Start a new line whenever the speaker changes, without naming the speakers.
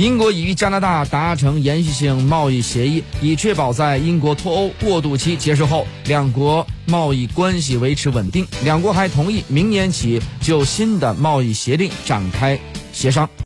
英国已与加拿大达成延续性贸易协议以确保在英国脱欧过渡期结束后两国贸易关系维持稳定。两国还同意明年起就新的贸易协定展开协商。